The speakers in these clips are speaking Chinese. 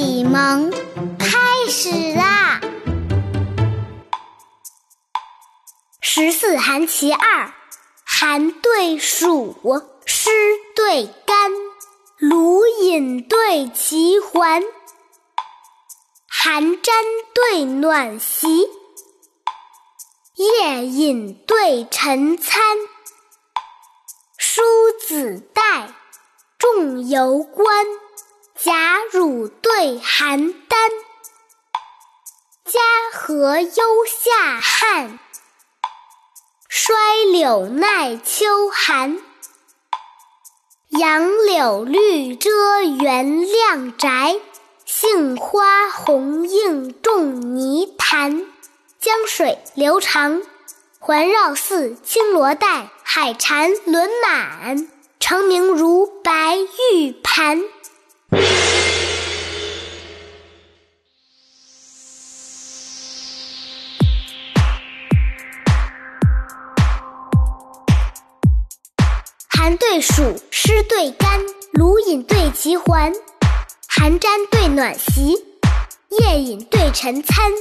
启蒙开始啦！十四寒其二，寒对暑，湿对干，鲁隐对齐桓，寒沾对暖席，夜饮对晨餐，梳子带，仲由观。对邯郸，嘉禾忧夏旱，衰柳耐秋寒。杨柳绿遮原亮宅，杏花红映仲尼坛。江水流长，环绕似青罗带，海蝉轮满，澄明如白玉盘。寒对暑，湿对干，鲁隐对齐环，寒沾对暖席，夜饮对晨餐。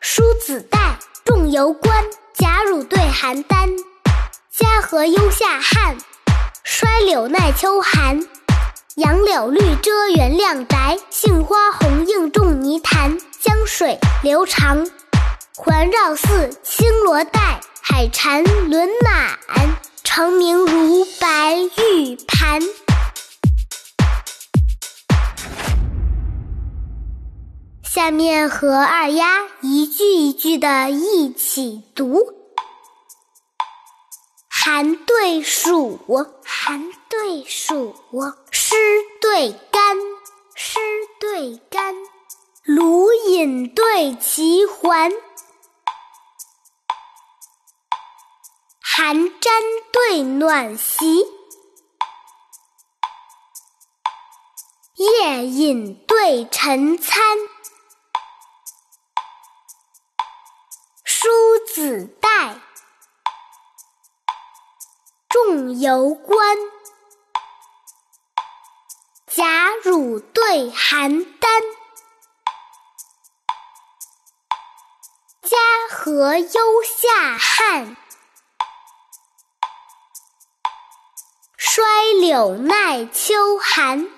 梳子带，仲由观，贾汝对邯郸。嘉禾忧下汉，衰柳耐秋寒。杨柳绿遮原亮宅，杏花红映仲尼潭。江水流长，环绕寺青罗带，海蝉轮满，澄明如白玉盘。下面和二丫一句一句的一起读。寒对暑，寒对暑，湿对干，湿对干，鲁隐对齐桓，寒毡对暖席，夜饮对晨餐，梳子带。仲由观，贾汝对邯郸，嘉禾忧夏旱，衰柳耐秋寒。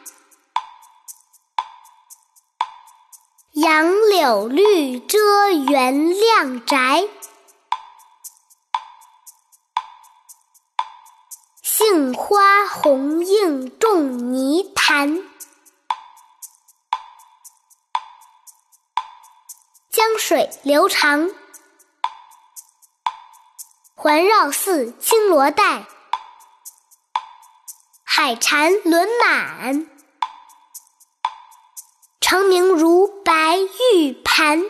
杨柳绿遮原亮宅。杏花红映种泥潭，江水流长，环绕似青罗带，海蝉轮满，长明如白玉盘。